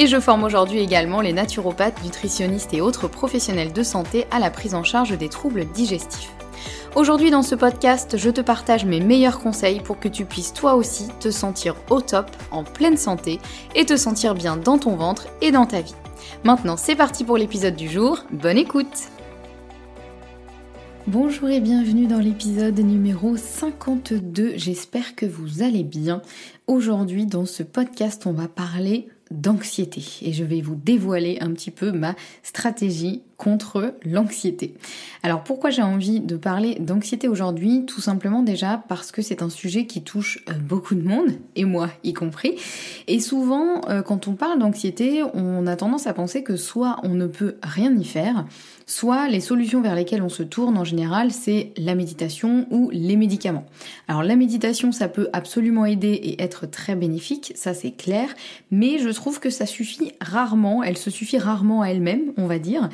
Et je forme aujourd'hui également les naturopathes, nutritionnistes et autres professionnels de santé à la prise en charge des troubles digestifs. Aujourd'hui dans ce podcast, je te partage mes meilleurs conseils pour que tu puisses toi aussi te sentir au top, en pleine santé et te sentir bien dans ton ventre et dans ta vie. Maintenant c'est parti pour l'épisode du jour, bonne écoute Bonjour et bienvenue dans l'épisode numéro 52, j'espère que vous allez bien. Aujourd'hui dans ce podcast on va parler d'anxiété. Et je vais vous dévoiler un petit peu ma stratégie contre l'anxiété. Alors pourquoi j'ai envie de parler d'anxiété aujourd'hui? Tout simplement déjà parce que c'est un sujet qui touche euh, beaucoup de monde, et moi y compris. Et souvent, euh, quand on parle d'anxiété, on a tendance à penser que soit on ne peut rien y faire, soit les solutions vers lesquelles on se tourne en général, c'est la méditation ou les médicaments. Alors la méditation, ça peut absolument aider et être très bénéfique, ça c'est clair, mais je trouve que ça suffit rarement, elle se suffit rarement à elle-même, on va dire.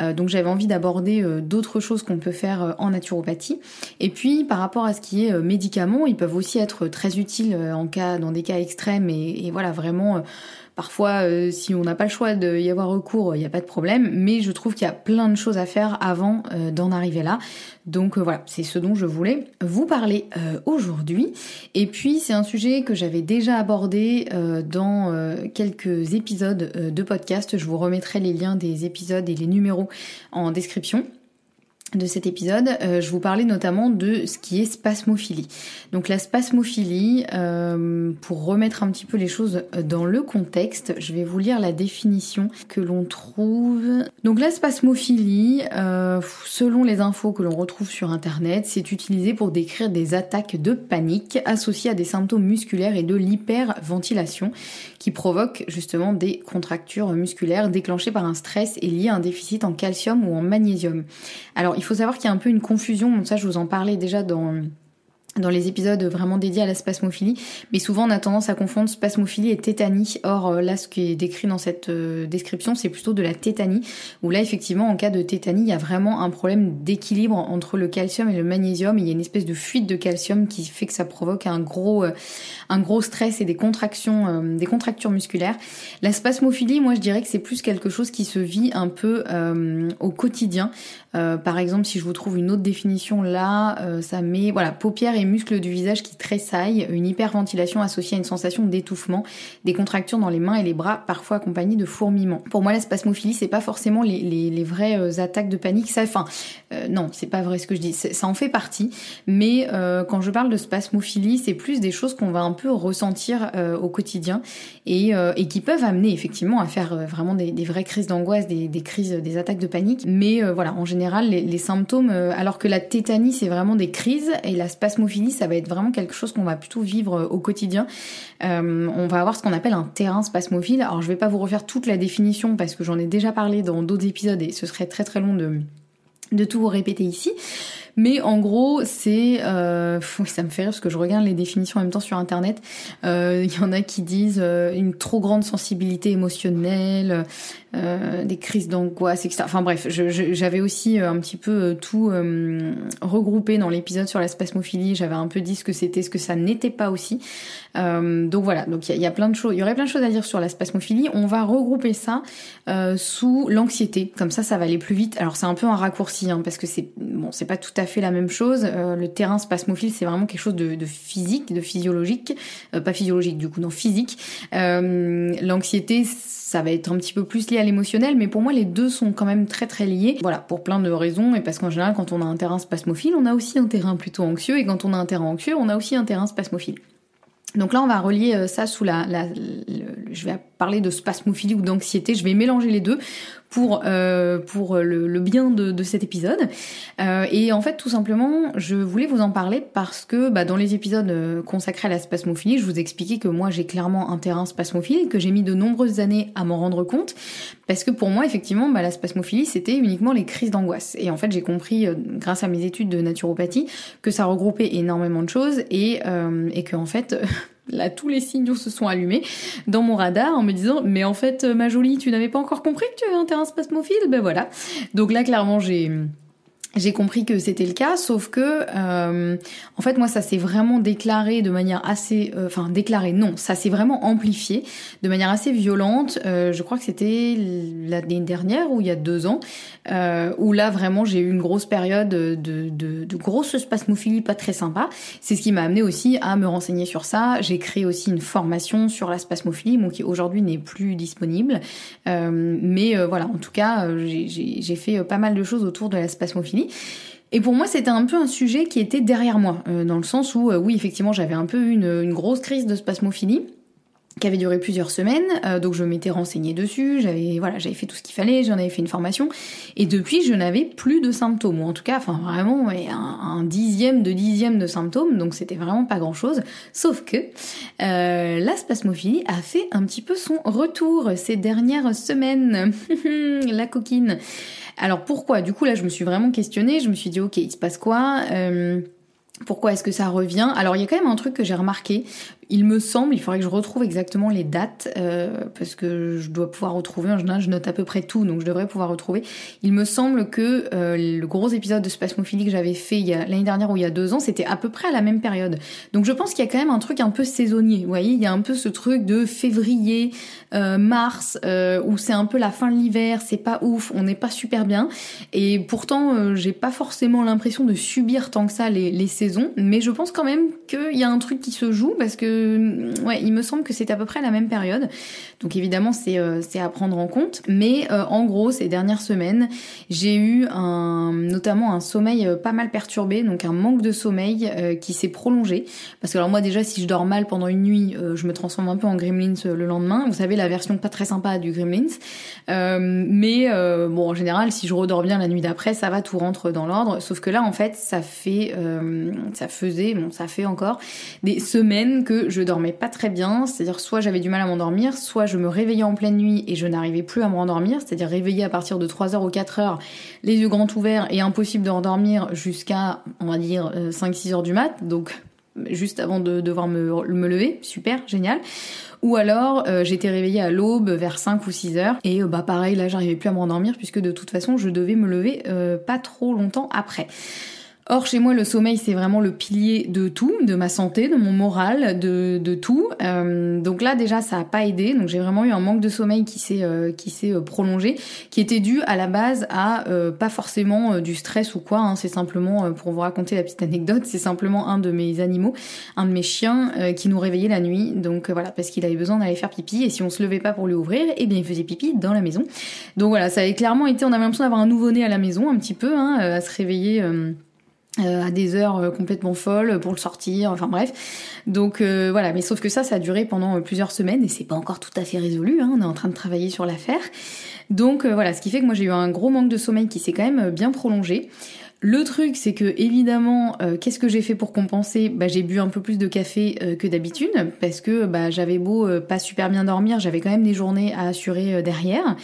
Euh, donc j'avais envie d'aborder euh, d'autres choses qu'on peut faire euh, en naturopathie. Et puis par rapport à ce qui est médicaments, ils peuvent aussi être très utiles en cas, dans des cas extrêmes et, et voilà vraiment Parfois, si on n'a pas le choix d'y avoir recours, il n'y a pas de problème, mais je trouve qu'il y a plein de choses à faire avant d'en arriver là. Donc voilà, c'est ce dont je voulais vous parler aujourd'hui. Et puis, c'est un sujet que j'avais déjà abordé dans quelques épisodes de podcast. Je vous remettrai les liens des épisodes et les numéros en description de cet épisode, euh, je vous parlais notamment de ce qui est spasmophilie. Donc la spasmophilie, euh, pour remettre un petit peu les choses dans le contexte, je vais vous lire la définition que l'on trouve. Donc la spasmophilie, euh, selon les infos que l'on retrouve sur internet, c'est utilisé pour décrire des attaques de panique associées à des symptômes musculaires et de l'hyperventilation qui provoquent justement des contractures musculaires déclenchées par un stress et liées à un déficit en calcium ou en magnésium. Alors il faut savoir qu'il y a un peu une confusion, ça je vous en parlais déjà dans dans les épisodes vraiment dédiés à la spasmophilie, mais souvent on a tendance à confondre spasmophilie et tétanie. Or euh, là, ce qui est décrit dans cette euh, description, c'est plutôt de la tétanie, où là effectivement en cas de tétanie, il y a vraiment un problème d'équilibre entre le calcium et le magnésium. Il y a une espèce de fuite de calcium qui fait que ça provoque un gros, euh, un gros stress et des contractions, des contractures musculaires. La spasmophilie, moi je dirais que c'est plus quelque chose qui se vit un peu au quotidien. par exemple, si je vous trouve une autre définition là, ça met voilà paupières et muscles du visage qui tressaillent, une hyperventilation associée à une sensation d'étouffement, des contractures dans les mains et les bras, parfois accompagnées de fourmillements. Pour moi, la spasmophilie, c'est pas forcément les, vraies euh, attaques de panique. Enfin, euh, non, c'est pas vrai ce que je dis. Ça en fait partie, mais euh, quand je parle de spasmophilie, c'est plus des choses qu'on va un peu ressentir au quotidien et, qui peuvent amener effectivement à faire vraiment des, vraies crises d'angoisse, des, des, crises, des attaques de panique. Mais voilà, en général, les, les symptômes, alors que la tétanie, c'est vraiment des crises et la spasmophilie ça va être vraiment quelque chose qu'on va plutôt vivre euh, au quotidien. Euh, on va avoir ce qu'on appelle un terrain spasmophile. Alors je vais pas vous refaire toute la définition parce que j'en ai déjà parlé dans d'autres épisodes et ce serait très très long de de tout vous répéter ici. Mais en gros, c'est, euh, ça me fait rire parce que je regarde les définitions en même temps sur internet. Euh, il y en a qui disent euh, une trop grande sensibilité émotionnelle, euh, des crises d'angoisse, etc. Enfin bref, j'avais aussi un petit peu tout regroupé dans l'épisode sur la spasmophilie. J'avais un peu dit ce que c'était, ce que ça n'était pas aussi. donc voilà, donc il y, a plein de choses, il y aurait plein de choses à dire sur la spasmophilie. On va regrouper ça sous l'anxiété. Comme ça, ça va aller plus vite. Alors c'est un peu un raccourci hein, parce que c'est bon, c'est pas tout à fait la même chose. Euh, le terrain spasmophile, c'est vraiment quelque chose de, physique, de physiologique, euh, pas physiologique du coup, non physique. Euh, l'anxiété, ça va être un petit peu plus lié à l'émotionnel, mais pour moi les deux sont quand même très très liés. Voilà, pour plein de raisons, et parce qu'en général, quand on a un terrain spasmophile, on a aussi un terrain plutôt anxieux, et quand on a un terrain anxieux, on a aussi un terrain spasmophile. Donc là, on va relier ça sous la, je vais parler de spasmophilie ou d'anxiété. Je vais mélanger les deux pour euh, pour le, bien de, cet épisode. Euh, et en fait, tout simplement, je voulais vous en parler parce que bah, dans les épisodes euh, consacrés à la spasmophilie, je vous expliquais que moi j'ai clairement un terrain spasmophile que j'ai mis de nombreuses années à m'en rendre compte parce que pour moi, effectivement, bah, la spasmophilie c'était uniquement les crises d'angoisse. Et en fait, j'ai compris grâce à mes études de naturopathie que ça regroupait énormément de choses et et que en fait Là, tous les signaux se sont allumés dans mon radar en me disant mais en fait ma jolie tu n'avais pas encore compris que tu avais un terrain spasmophile? Ben voilà. Donc là clairement j'ai j'ai compris que c'était le cas, sauf que euh, en fait moi ça s'est vraiment déclaré de manière assez, euh, enfin déclaré non, ça s'est vraiment amplifié de manière assez violente. Euh, je crois que c'était l'année dernière ou il y a deux ans, où là vraiment j'ai eu une grosse période de, de, de grosse spasmophilie pas très sympa. C'est ce qui m'a amené aussi à me renseigner sur ça. J'ai créé aussi une formation sur la spasmophilie, bon, qui aujourd'hui n'est plus disponible, mais voilà en tout cas j'ai fait pas mal de choses autour de la spasmophilie. Et pour moi, c'était un peu un sujet qui était derrière moi, euh, dans le sens où, euh, oui, effectivement, j'avais un peu une, une grosse crise de spasmophilie qui avait duré plusieurs semaines, euh, donc je m'étais renseignée dessus, j'avais voilà, j'avais fait tout ce qu'il fallait, j'en avais fait une formation, et depuis je n'avais plus de symptômes, ou en tout cas, enfin vraiment un, dixième de dixième de symptômes, donc c'était vraiment pas grand chose, sauf que la spasmophilie a fait un petit peu son retour ces dernières semaines, la coquine. Alors pourquoi? Du coup là je me suis vraiment questionnée, je me suis dit ok il se passe quoi? Euh, pourquoi est-ce que ça revient? Alors il y a quand même un truc que j'ai remarqué. Il me semble, il faudrait que je retrouve exactement les dates euh, parce que je dois pouvoir retrouver. En général, je note à peu près tout, donc je devrais pouvoir retrouver. Il me semble que euh, le gros épisode de spasmophilie que j'avais fait l'année dernière ou il y a deux ans, c'était à peu près à la même période. Donc je pense qu'il y a quand même un truc un peu saisonnier. Vous voyez, il y a un peu ce truc de février, euh, mars, où c'est un peu la fin de l'hiver, c'est pas ouf, on n'est pas super bien. Et pourtant, j'ai pas forcément l'impression de subir tant que ça les, les saisons, mais je pense quand même qu'il y a un truc qui se joue parce que ouais, il me semble que c'est à peu près la même période. Donc évidemment, c'est euh, à prendre en compte. Mais euh, en gros, ces dernières semaines, j'ai eu un, notamment un sommeil euh, pas mal perturbé, donc un manque de sommeil qui s'est prolongé. Parce que alors moi déjà, si je dors mal pendant une nuit, je me transforme un peu en Gremlins le lendemain. Vous savez, la version pas très sympa du Gremlins. mais bon, en général, si je redors bien la nuit d'après, ça va, tout rentre dans l'ordre. Sauf que là, en fait, ça fait, ça faisait, bon, ça fait encore des semaines que je dormais pas très bien, c'est-à-dire soit j'avais du mal à m'endormir, soit je me réveillais en pleine nuit et je n'arrivais plus à me rendormir, c'est-à-dire réveillé à partir de 3h ou 4h, les yeux grands ouverts et impossible de rendormir jusqu'à, on va dire, 5-6 euh, du mat, donc juste avant de devoir me, lever, super, génial. Ou alors euh, j'étais réveillée à l'aube vers 5 ou 6 heures et euh, bah pareil là j'arrivais plus à me rendormir puisque de toute façon je devais me lever pas trop longtemps après. Or, chez moi, le sommeil, c'est vraiment le pilier de tout, de ma santé, de mon moral, de, de tout. Euh, donc là, déjà, ça a pas aidé. Donc j'ai vraiment eu un manque de sommeil qui s'est euh, qui euh, prolongé, qui était dû à la base à pas forcément du stress ou quoi. Hein, c'est simplement, pour vous raconter la petite anecdote, c'est simplement un de mes animaux, un de mes chiens, qui nous réveillait la nuit. Donc voilà, parce qu'il avait besoin d'aller faire pipi. Et si on se levait pas pour lui ouvrir, eh bien il faisait pipi dans la maison. Donc voilà, ça avait clairement été. On avait l'impression d'avoir un nouveau-né à la maison, un petit peu, hein, à se réveiller. Euh, à des heures euh, complètement folles pour le sortir, enfin bref. Donc euh, voilà, mais sauf que ça, ça a duré pendant plusieurs semaines et c'est pas encore tout à fait résolu, hein, on est en train de travailler sur l'affaire. Donc voilà, ce qui fait que moi j'ai eu un gros manque de sommeil qui s'est quand même bien prolongé. Le truc, c'est que évidemment, euh, qu'est-ce que j'ai fait pour compenser? Bah, J'ai bu un peu plus de café euh, que d'habitude parce que bah, j'avais beau euh, pas super bien dormir, j'avais quand même des journées à assurer derrière.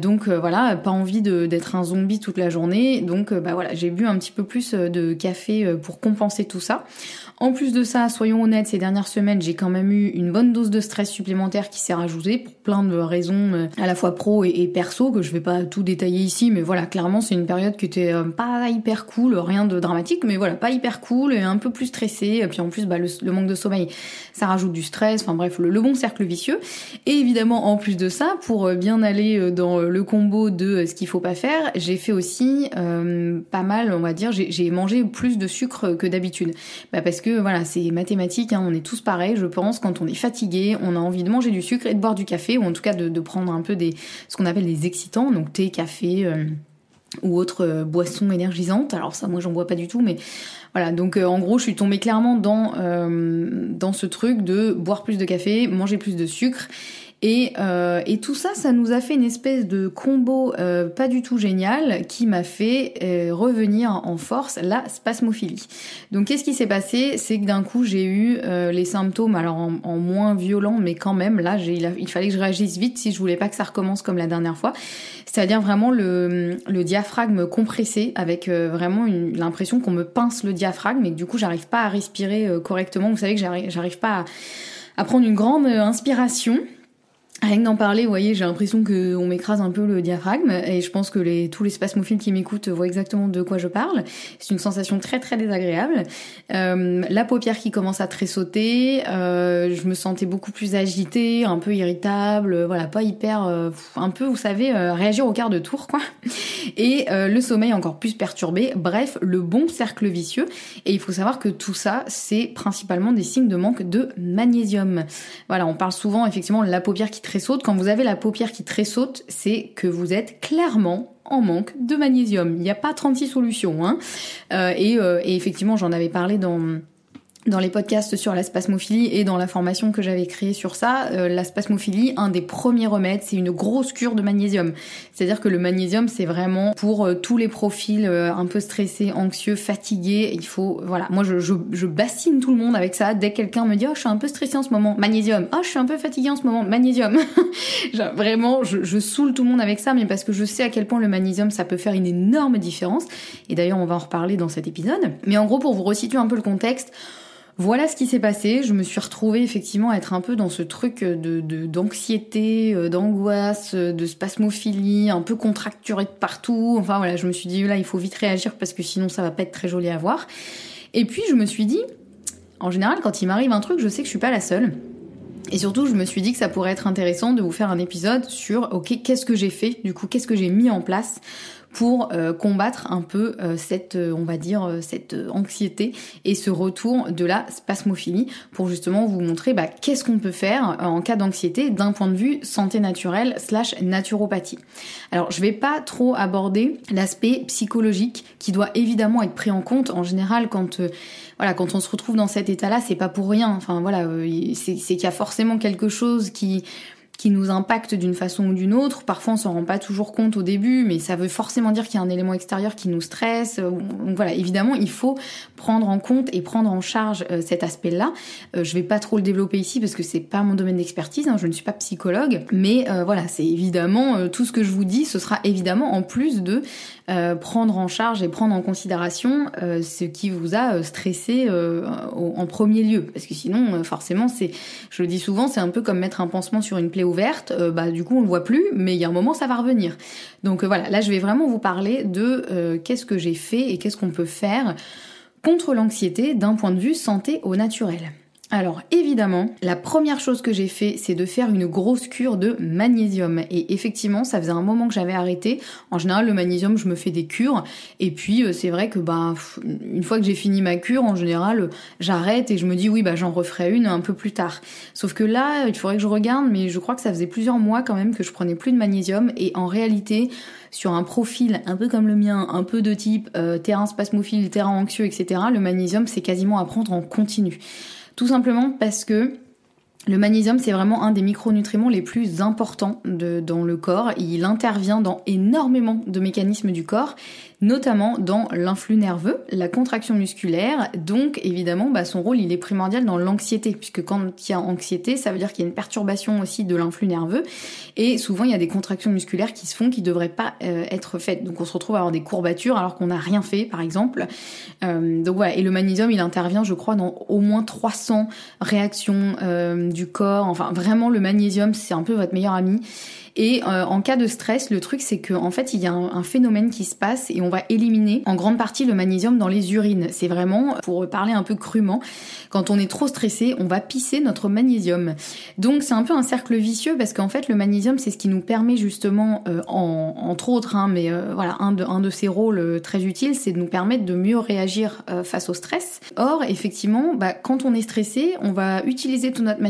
donc voilà, pas envie d'être un zombie toute la journée. Donc bah voilà, j'ai bu un petit peu plus de café pour compenser tout ça. En plus de ça, soyons honnêtes, ces dernières semaines, j'ai quand même eu une bonne dose de stress supplémentaire qui s'est rajoutée pour plein de raisons à la fois pro et, perso que je vais pas tout détailler ici, mais voilà, clairement c'est une période qui était pas hyper cool, rien de dramatique, mais voilà, pas hyper cool et un peu plus stressé. Et puis en plus, bah, le, manque de sommeil, ça rajoute du stress. Enfin bref, le, bon cercle vicieux. Et évidemment, en plus de ça, pour euh, bien aller euh, dans le combo de euh, ce qu'il faut pas faire, j'ai fait aussi pas mal, on va dire, j'ai mangé plus de sucre que d'habitude. Bah, voilà, c'est mathématique, hein, on est tous pareils, je pense. Quand on est fatigué, on a envie de manger du sucre et de boire du café, ou en tout cas de, prendre un peu des ce qu'on appelle des excitants, donc thé, café ou autre euh, boisson énergisante. Alors ça, moi, j'en bois pas du tout, mais voilà. Donc, euh, en gros, je suis tombée clairement dans euh, dans ce truc de boire plus de café, manger plus de sucre. Et, euh, et, tout ça, ça nous a fait une espèce de combo euh, pas du tout génial qui m'a fait euh, revenir en force la spasmophilie. Donc qu'est-ce qui s'est passé? C'est que d'un coup j'ai eu les symptômes, alors en, moins violent, mais quand même là, il, il, fallait que je réagisse vite si je voulais pas que ça recommence comme la dernière fois. C'est-à-dire vraiment le, le, diaphragme compressé avec vraiment l'impression qu'on me pince le diaphragme et que du coup j'arrive pas à respirer correctement. Vous savez que j'arrive pas à, à prendre une grande inspiration. Rien que d'en parler, vous voyez, j'ai l'impression qu'on m'écrase un peu le diaphragme et je pense que les, tous les spasmophiles qui m'écoutent voient exactement de quoi je parle. C'est une sensation très très désagréable. Euh, la paupière qui commence à tressauter, euh, je me sentais beaucoup plus agitée, un peu irritable, voilà, pas hyper, euh, un peu, vous savez, euh, réagir au quart de tour, quoi. Et euh, le sommeil encore plus perturbé. Bref, le bon cercle vicieux. Et il faut savoir que tout ça, c'est principalement des signes de manque de magnésium. Voilà, on parle souvent effectivement de la paupière qui tressaute, quand vous avez la paupière qui tressaute, c'est que vous êtes clairement en manque de magnésium. Il n'y a pas 36 solutions. Hein. Euh, euh, et, effectivement, j'en avais parlé dans dans les podcasts sur la spasmophilie et dans la formation que j'avais créée sur ça, euh, la spasmophilie, un des premiers remèdes, c'est une grosse cure de magnésium. C'est-à-dire que le magnésium, c'est vraiment pour euh, tous les profils euh, un peu stressés, anxieux, fatigués. Il faut, voilà, moi je, je, je, bassine tout le monde avec ça. Dès que quelqu'un me dit, oh, je suis un peu stressé en ce moment, magnésium. Oh, je suis un peu fatigué en ce moment, magnésium. vraiment, je, je saoule tout le monde avec ça, mais parce que je sais à quel point le magnésium, ça peut faire une énorme différence. Et d'ailleurs, on va en reparler dans cet épisode. Mais en gros, pour vous resituer un peu le contexte, voilà ce qui s'est passé. Je me suis retrouvée effectivement à être un peu dans ce truc de d'anxiété, euh, d'angoisse, de spasmophilie, un peu contracturée de partout. Enfin voilà, je me suis dit là, il faut vite réagir parce que sinon ça va pas être très joli à voir. Et puis je me suis dit, en général, quand il m'arrive un truc, je sais que je suis pas la seule. Et surtout, je me suis dit que ça pourrait être intéressant de vous faire un épisode sur, ok, qu'est-ce que j'ai fait, du coup, qu'est-ce que j'ai mis en place pour euh, combattre un peu euh, cette, euh, on va dire, cette anxiété et ce retour de la spasmophilie pour justement vous montrer bah, qu'est-ce qu'on peut faire en cas d'anxiété d'un point de vue santé naturelle slash naturopathie. Alors je vais pas trop aborder l'aspect psychologique qui doit évidemment être pris en compte en général quand voilà quand on se retrouve dans cet état-là c'est pas pour rien. Enfin voilà c'est qu'il y a forcément quelque chose qui qui nous impacte d'une façon ou d'une autre. Parfois, on s'en rend pas toujours compte au début, mais ça veut forcément dire qu'il y a un élément extérieur qui nous stresse. Donc voilà, évidemment, il faut prendre en compte et prendre en charge euh, cet aspect-là. Euh, je vais pas trop le développer ici parce que c'est pas mon domaine d'expertise. Hein, je ne suis pas psychologue, mais euh, voilà, c'est évidemment tout ce que je vous dis. Ce sera évidemment en plus de prendre en charge et prendre en considération ce qui vous a stressé en premier lieu, parce que sinon, forcément, c'est, je le dis souvent, c'est un peu comme mettre un pansement sur une plaie euh, bah du coup on le voit plus, mais il y a un moment ça va revenir. Donc euh, voilà, là je vais vraiment vous parler de euh, qu'est-ce que j'ai fait et qu'est-ce qu'on peut faire contre l'anxiété d'un point de vue santé au naturel. Alors évidemment, la première chose que j'ai fait, c'est de faire une grosse cure de magnésium. Et effectivement, ça faisait un moment que j'avais arrêté. En général, le magnésium, je me fais des cures. Et puis, euh, c'est vrai que bah, une fois que j'ai fini ma cure, en général, j'arrête et je me dis oui, bah j'en referai une un peu plus tard. Sauf que là, il faudrait que je regarde, mais je crois que ça faisait plusieurs mois quand même que je prenais plus de magnésium. Et en réalité, sur un profil un peu comme le mien, un peu de type euh, terrain spasmophile, terrain anxieux, etc., le magnésium, c'est quasiment à prendre en continu. Tout simplement parce que le magnésium, c'est vraiment un des micronutriments les plus importants dans le corps. Il intervient dans énormément de mécanismes du corps, notamment dans l'influx nerveux, la contraction musculaire. Donc évidemment, bah, son rôle il est primordial dans l'anxiété, puisque quand il y a anxiété, ça veut dire qu'il y a une perturbation aussi de l'influx nerveux, et souvent il y a des contractions musculaires qui se font qui devraient pas euh, être faites. Donc on se retrouve à avoir des courbatures alors qu'on n'a rien fait, par exemple. Euh, donc voilà, et le magnésium il intervient, je crois, dans au moins 300 réactions euh, du corps. Enfin vraiment, le magnésium c'est un peu votre meilleur ami. Et euh, en cas de stress, le truc c'est qu'en en fait il y a un, phénomène qui se passe et on va éliminer en grande partie le magnésium dans les urines. C'est vraiment, pour parler un peu crûment, quand on est trop stressé, on va pisser notre magnésium. Donc c'est un peu un cercle vicieux parce qu'en fait le magnésium c'est ce qui nous permet justement, euh, en, entre autres, hein, mais euh, voilà, un de, un de ses rôles très utiles, c'est de nous permettre de mieux réagir face au stress. Or effectivement, bah, quand on est stressé, on va utiliser tout notre,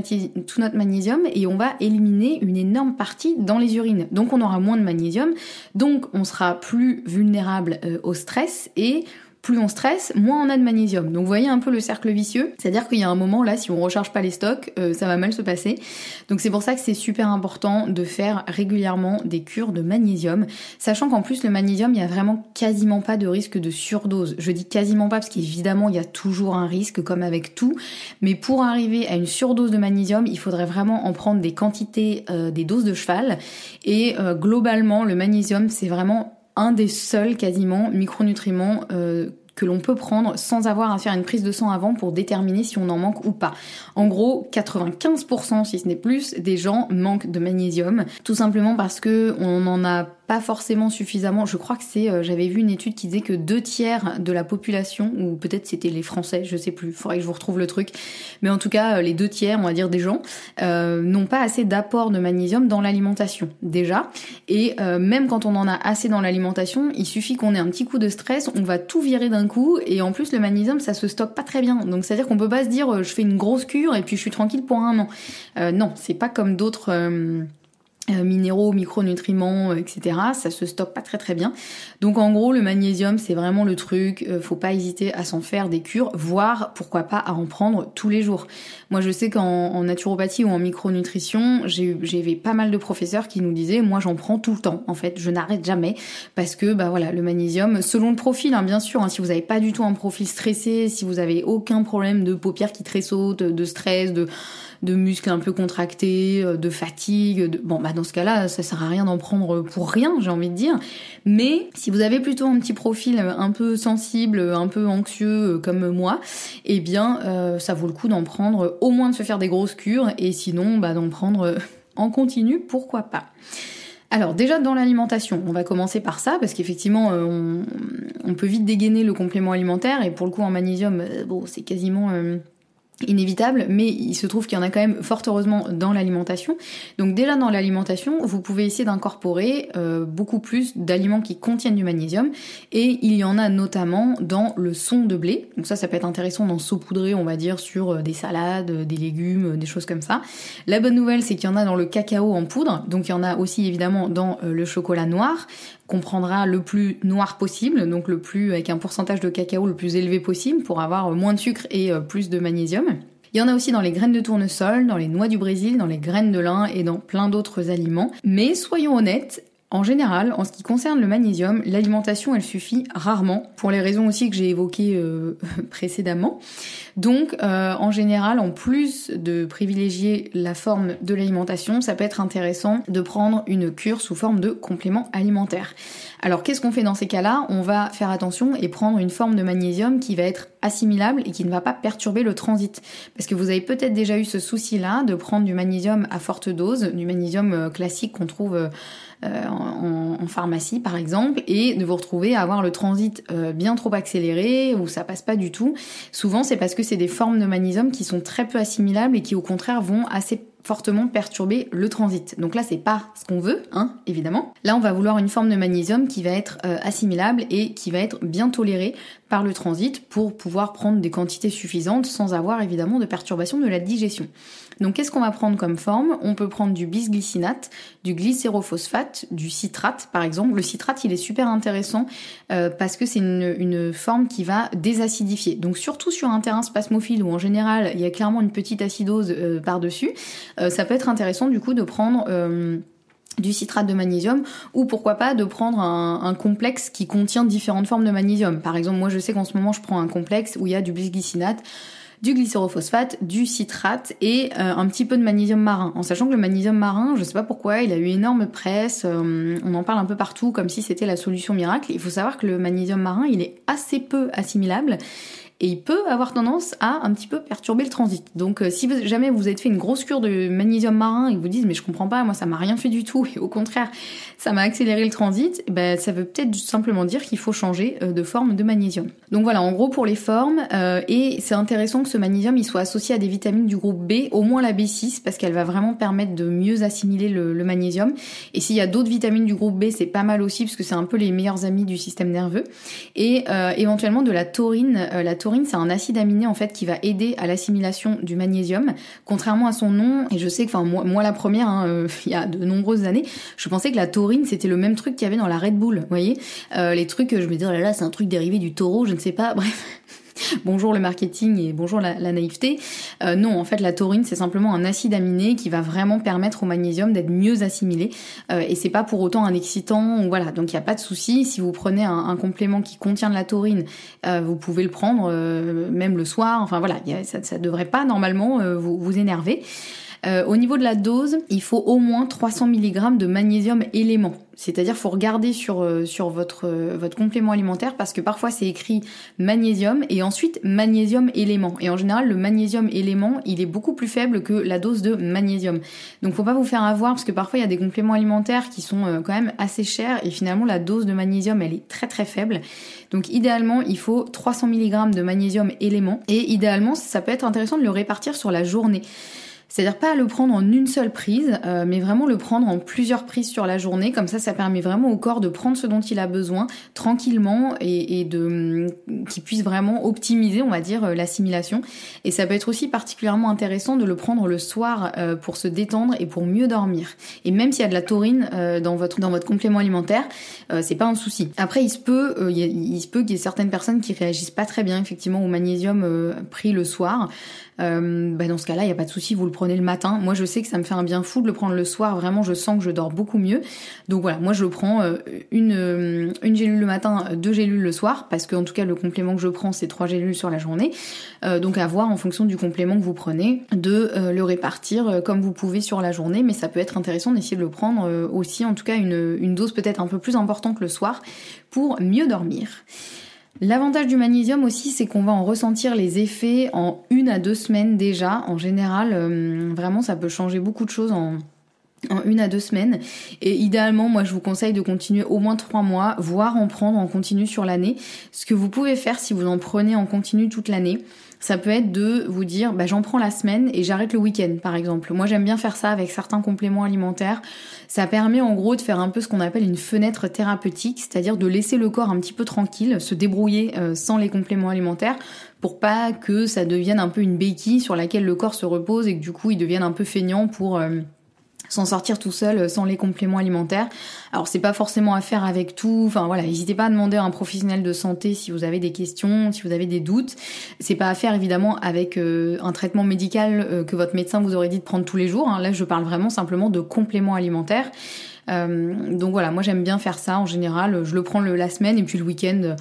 tout notre magnésium et on va éliminer une énorme partie dans les urines. Donc on aura moins de magnésium, donc on sera plus vulnérable euh, au stress et plus on stresse, moins on a de magnésium. Donc vous voyez un peu le cercle vicieux, c'est-à-dire qu'il y a un moment là, si on recharge pas les stocks, euh, ça va mal se passer. Donc c'est pour ça que c'est super important de faire régulièrement des cures de magnésium, sachant qu'en plus le magnésium, il y a vraiment quasiment pas de risque de surdose. Je dis quasiment pas parce qu'évidemment il y a toujours un risque comme avec tout, mais pour arriver à une surdose de magnésium, il faudrait vraiment en prendre des quantités, euh, des doses de cheval. Et euh, globalement, le magnésium, c'est vraiment un des seuls quasiment micronutriments euh, que l'on peut prendre sans avoir à faire une prise de sang avant pour déterminer si on en manque ou pas. En gros, 95% si ce n'est plus des gens manquent de magnésium, tout simplement parce que on en a pas forcément suffisamment. Je crois que c'est, euh, j'avais vu une étude qui disait que deux tiers de la population, ou peut-être c'était les Français, je sais plus, faudrait que je vous retrouve le truc, mais en tout cas euh, les deux tiers, on va dire des gens, euh, n'ont pas assez d'apport de magnésium dans l'alimentation déjà. Et même quand on en a assez dans l'alimentation, il suffit qu'on ait un petit coup de stress, on va tout virer d'un coup, et en plus le magnésium ça se stocke pas très bien. Donc c'est à dire qu'on peut pas se dire je fais une grosse cure et puis je suis tranquille pour un an. non, c'est pas comme d'autres minéraux, micronutriments, euh, etc. Ça se stocke pas très très bien. Donc en gros, le magnésium, c'est vraiment le truc. Euh, faut pas hésiter à s'en faire des cures, voire pourquoi pas à en prendre tous les jours. Moi, je sais qu'en naturopathie ou en micronutrition, j'avais pas mal de professeurs qui nous disaient, moi, j'en prends tout le temps. En fait, je n'arrête jamais parce que, bah voilà, le magnésium, selon le profil, hein, bien sûr. Hein, si vous avez pas du tout un profil stressé, si vous avez aucun problème de paupières qui tressautent, de stress, de de muscles un peu contractés, euh, de fatigue. De... Bon, bah dans ce cas-là, ça sert à rien d'en prendre pour rien, j'ai envie de dire. Mais si vous avez plutôt un petit profil un peu sensible, un peu anxieux euh, comme moi, eh bien, euh, ça vaut le coup d'en prendre, au moins de se faire des grosses cures, et sinon, bah d'en prendre en continu, pourquoi pas. Alors déjà dans l'alimentation, on va commencer par ça parce qu'effectivement on, on, peut vite dégainer le complément alimentaire et pour le coup en magnésium, bon c'est quasiment inévitable, mais il se trouve qu'il y en a quand même fort heureusement dans l'alimentation. Donc déjà dans l'alimentation, vous pouvez essayer d'incorporer euh, beaucoup plus d'aliments qui contiennent du magnésium, et il y en a notamment dans le son de blé. Donc ça, ça peut être intéressant d'en saupoudrer, on va dire, sur euh, des salades, euh, des légumes, des choses comme ça. La bonne nouvelle, c'est qu'il y en a dans le cacao en poudre, donc il y en a aussi évidemment dans le chocolat noir prendra le plus noir possible, donc le plus avec un pourcentage de cacao le plus élevé possible pour avoir moins de sucre et plus de magnésium. Il y en a aussi dans les graines de tournesol, dans les noix du Brésil, dans les graines de lin et dans plein d'autres aliments. Mais soyons honnêtes, en général, en ce qui concerne le magnésium, l'alimentation elle suffit rarement, pour les raisons aussi que j'ai évoquées euh, précédemment. Donc euh, en général, en plus de privilégier la forme de l'alimentation, ça peut être intéressant de prendre une cure sous forme de complément alimentaire. Alors qu'est-ce qu'on fait dans ces cas-là? On va faire attention et prendre une forme de magnésium qui va être assimilable et qui ne va pas perturber le transit. Parce que vous avez peut-être déjà eu ce souci-là de prendre du magnésium à forte dose, du magnésium euh, classique qu'on trouve euh, en, pharmacie par exemple et de vous retrouver à avoir le transit euh, bien trop accéléré ou ça passe pas du tout. Souvent c'est parce que c'est des formes de magnésium qui sont très peu assimilables et qui au contraire vont assez fortement perturber le transit. Donc là, c'est pas ce qu'on veut, hein, évidemment. Là, on va vouloir une forme de magnésium qui va être euh, assimilable et qui va être bien tolérée par le transit pour pouvoir prendre des quantités suffisantes sans avoir évidemment de perturbation de la digestion. Donc qu'est-ce qu'on va prendre comme forme? On peut prendre du bisglycinate, du glycérophosphate, du citrate par exemple. Le citrate il est super intéressant euh, parce que c'est une, forme qui va désacidifier. Donc surtout sur un terrain spasmophile où en général il y a clairement une petite acidose euh, par-dessus, euh, ça peut être intéressant du coup de prendre du citrate de magnésium ou pourquoi pas de prendre un, complexe qui contient différentes formes de magnésium. Par exemple, moi je sais qu'en ce moment je prends un complexe où il y a du bisglycinate, du glycérophosphate, du citrate et euh, un petit peu de magnésium marin. En sachant que le magnésium marin, je sais pas pourquoi, il a eu énorme presse, euh, on en parle un peu partout comme si c'était la solution miracle. Il faut savoir que le magnésium marin, il est assez peu assimilable et il peut avoir tendance à un petit peu perturber le transit. Donc euh, si jamais vous avez fait une grosse cure de magnésium marin et que vous dites mais je comprends pas, moi ça m'a rien fait du tout et au contraire ça m'a accéléré le transit, ben ça veut peut-être simplement dire qu'il faut changer euh, de forme de magnésium. Donc voilà, en gros pour les formes euh, et c'est intéressant que ce magnésium il soit associé à des vitamines du groupe B, au moins la B6 parce qu'elle va vraiment permettre de mieux assimiler le, magnésium. Et s'il y a d'autres vitamines du groupe B, c'est pas mal aussi parce que c'est un peu les meilleurs amis du système nerveux. Et éventuellement de la la taurine c'est un acide aminé en fait qui va aider à l'assimilation du magnésium. Contrairement à son nom, et je sais que, enfin moi, la première, hein, euh, il y a de nombreuses années, je pensais que la taurine c'était le même truc qu'il y avait dans la Red Bull, vous voyez. Euh, les trucs, je me disais oh là là, c'est un truc dérivé du taureau, je ne sais pas. Bref, bonjour le marketing et bonjour la, naïveté. Euh, non, en fait, la taurine, c'est simplement un acide aminé qui va vraiment permettre au magnésium d'être mieux assimilé. Euh, et c'est pas pour autant un excitant. Voilà, donc il n'y a pas de souci. Si vous prenez un, complément qui contient de la taurine, euh, vous pouvez le prendre même le soir. Enfin voilà, ça, ça devrait pas normalement vous énerver. Euh, au niveau de la dose, il faut au moins 300 mg de magnésium élément. C'est-à-dire faut regarder sur euh, sur votre euh, votre complément alimentaire parce que parfois c'est écrit magnésium et ensuite magnésium élément. Et en général le magnésium élément il est beaucoup plus faible que la dose de magnésium. Donc faut pas vous faire avoir parce que parfois il y a des compléments alimentaires qui sont quand même assez chers et finalement la dose de magnésium elle est très très faible. Donc idéalement il faut 300 mg de magnésium élément et idéalement ça peut être intéressant de le répartir sur la journée. C'est-à-dire pas le prendre en une seule prise, euh, mais vraiment le prendre en plusieurs prises sur la journée. Comme ça, ça permet vraiment au corps de prendre ce dont il a besoin tranquillement et, de mm, qu'il puisse vraiment optimiser, on va dire, euh, l'assimilation. Et ça peut être aussi particulièrement intéressant de le prendre le soir euh, pour se détendre et pour mieux dormir. Et même s'il y a de la taurine dans votre dans votre complément alimentaire, c'est pas un souci. Après, il se peut, il, se peut qu'il y ait certaines personnes qui réagissent pas très bien effectivement au magnésium pris le soir. Euh, bah dans ce cas-là, il n'y a pas de souci, vous le prenez le matin. Moi, je sais que ça me fait un bien fou de le prendre le soir. Vraiment, je sens que je dors beaucoup mieux. Donc voilà, moi, je prends euh, une, euh, une gélule le matin, deux gélules le soir, parce que en tout cas, le complément que je prends, c'est trois gélules sur la journée. donc à voir en fonction du complément que vous prenez, de le répartir comme vous pouvez sur la journée. Mais ça peut être intéressant d'essayer de le prendre aussi, en tout cas, une, une dose peut-être un peu plus importante le soir pour mieux dormir. L'avantage du magnésium aussi, c'est qu'on va en ressentir les effets en une à deux semaines déjà. En général, euh, vraiment, ça peut changer beaucoup de choses en, en une à deux semaines. Et idéalement, moi, je vous conseille de continuer au moins trois mois, voire en prendre en continu sur l'année. Ce que vous pouvez faire si vous en prenez en continu toute l'année, ça peut être de vous dire bah, j'en prends la semaine et j'arrête le week-end par exemple. Moi j'aime bien faire ça avec certains compléments alimentaires. Ça permet en gros de faire un peu ce qu'on appelle une fenêtre thérapeutique, c'est-à-dire de laisser le corps un petit peu tranquille, se débrouiller euh, sans les compléments alimentaires pour pas que ça devienne un peu une béquille sur laquelle le corps se repose et que du coup il devienne un peu feignant pour... Euh, s'en sortir tout seul euh, sans les compléments alimentaires. Alors c'est pas forcément à faire avec tout. Enfin voilà, n'hésitez pas à demander à un professionnel de santé si vous avez des questions, si vous avez des doutes. C'est pas à faire évidemment avec euh, un traitement médical euh, que votre médecin vous aurait dit de prendre tous les jours. Hein. Là je parle vraiment simplement de compléments alimentaires. Euh, donc voilà, moi j'aime bien faire ça en général. Je le prends la semaine et puis le week-end,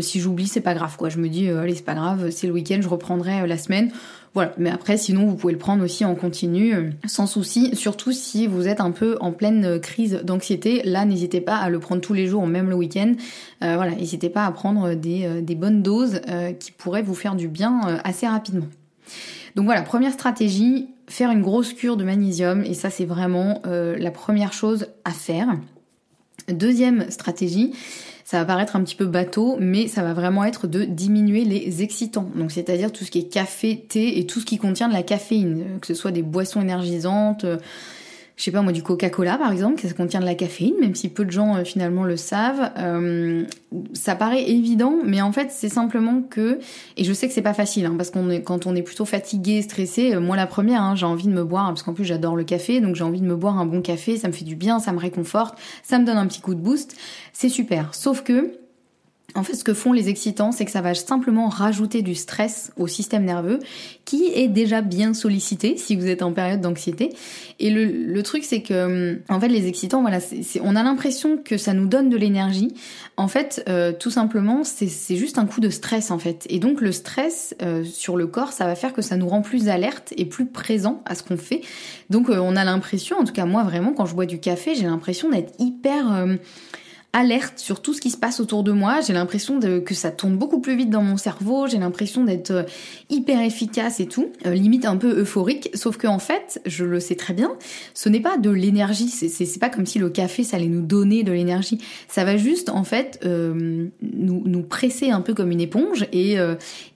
si j'oublie, c'est pas grave quoi. Je me dis, allez, c'est pas grave, c'est le week-end, je reprendrai la semaine. Voilà, mais après sinon vous pouvez le prendre aussi en continu euh, sans souci, surtout si vous êtes un peu en pleine euh, crise d'anxiété. Là, n'hésitez pas à le prendre tous les jours, même le week-end. Euh, voilà, n'hésitez pas à prendre des, des bonnes doses qui pourraient vous faire du bien assez rapidement. Donc voilà, première stratégie, faire une grosse cure de magnésium et ça c'est vraiment la première chose à faire. Deuxième stratégie, ça va paraître un petit peu bateau, mais ça va vraiment être de diminuer les excitants. Donc c'est-à-dire tout ce qui est café, thé et tout ce qui contient de la caféine, que ce soit des boissons énergisantes, je sais pas moi, du Coca-Cola par exemple, ça contient de la caféine, même si peu de gens euh, finalement le savent. Euh, ça paraît évident, mais en fait c'est simplement que, et je sais que c'est pas facile, hein, parce qu'on est quand on est plutôt fatigué, stressé, euh, moi la première, hein, j'ai envie de me boire, parce qu'en plus j'adore le café, donc j'ai envie de me boire un bon café, ça me fait du bien, ça me réconforte, ça me donne un petit coup de boost, c'est super. Sauf que En fait, ce que font les excitants, c'est que ça va simplement rajouter du stress au système nerveux qui est déjà bien sollicité si vous êtes en période d'anxiété. Et le, truc, c'est que, en fait, les excitants, voilà, on a l'impression que ça nous donne de l'énergie. En fait, euh, tout simplement, c'est juste un coup de stress, en fait. Et donc, le stress euh, sur le corps, ça va faire que ça nous rend plus alerte et plus présent à ce qu'on fait. Donc, euh, on a l'impression, en tout cas moi, vraiment, quand je bois du café, j'ai l'impression d'être hyper alerte sur tout ce qui se passe autour de moi. J'ai l'impression que ça tourne beaucoup plus vite dans mon cerveau. J'ai l'impression d'être euh, hyper efficace et tout, euh, limite un peu euphorique. Sauf que en fait, je le sais très bien, ce n'est pas de l'énergie. C'est pas comme si le café ça allait nous donner de l'énergie. Ça va juste en fait euh, nous, nous, presser un peu comme une éponge et,